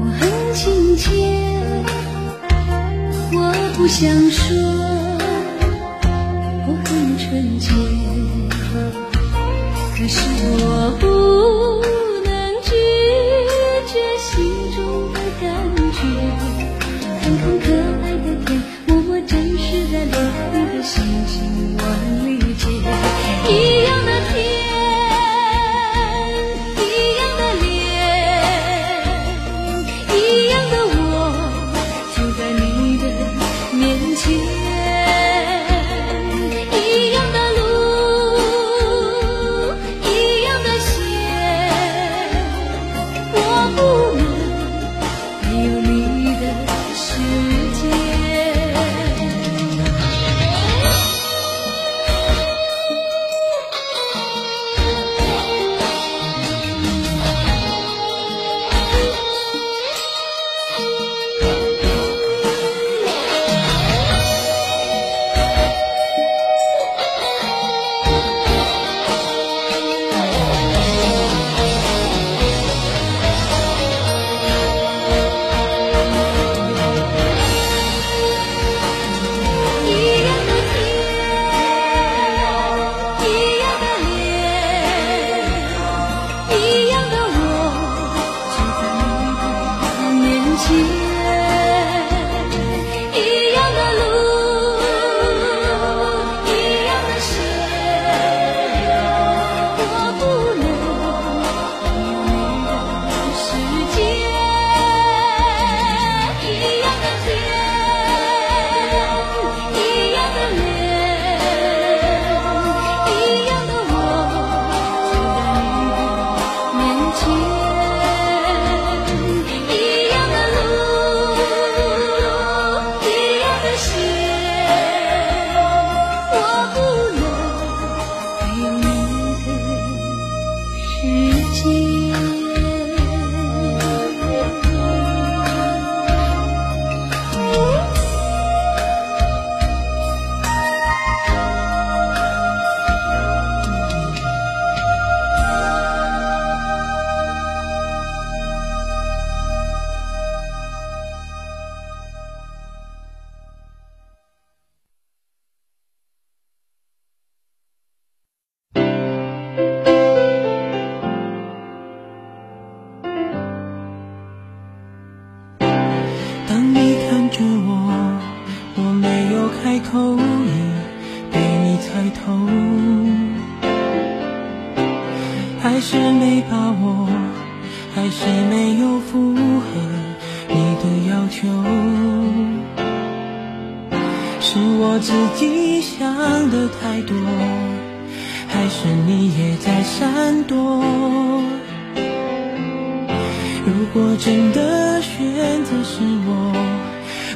我很亲切，我不想说，我很纯洁，可是我不口，已被你猜透，还是没把握，还是没有符合你的要求，是我自己想的太多，还是你也在闪躲？如果真的选择是我，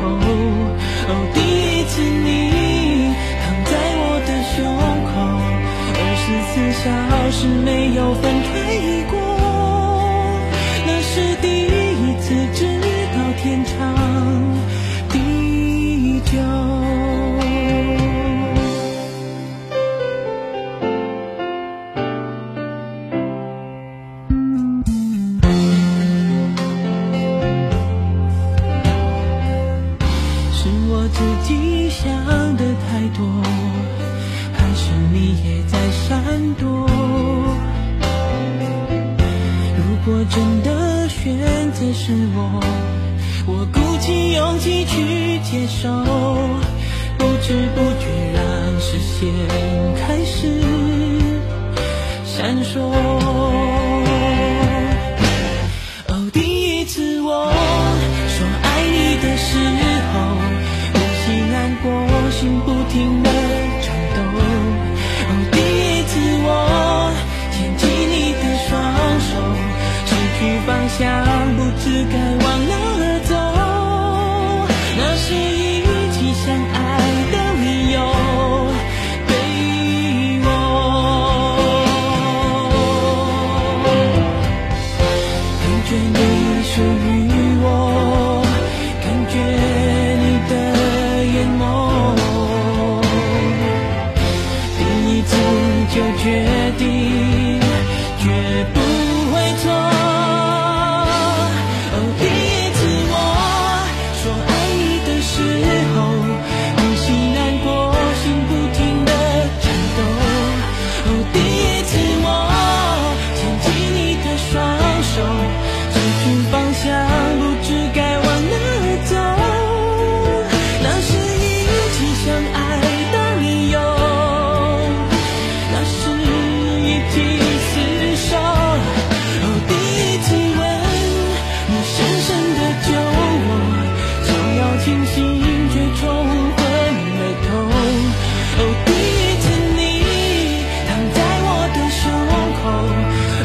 头。哦，第一次你躺在我的胸口，二十四小时没有分开过。那是第一次知道天长选择是我我鼓起勇气去接受不知不觉让视线开始闪烁。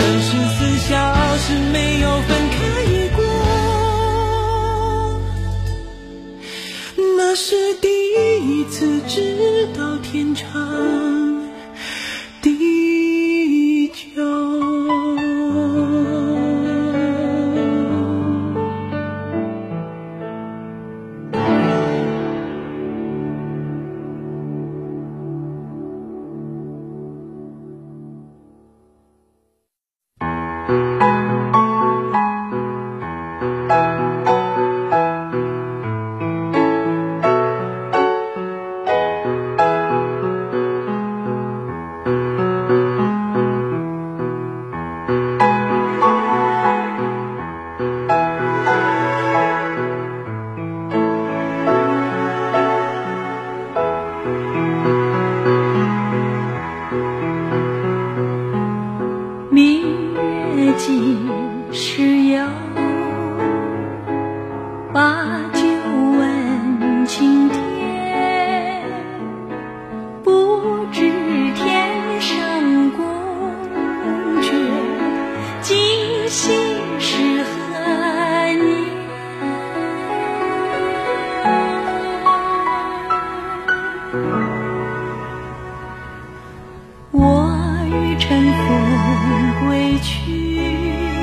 二十四小时没有分开过。那是第一次知道天长。我欲乘风归去。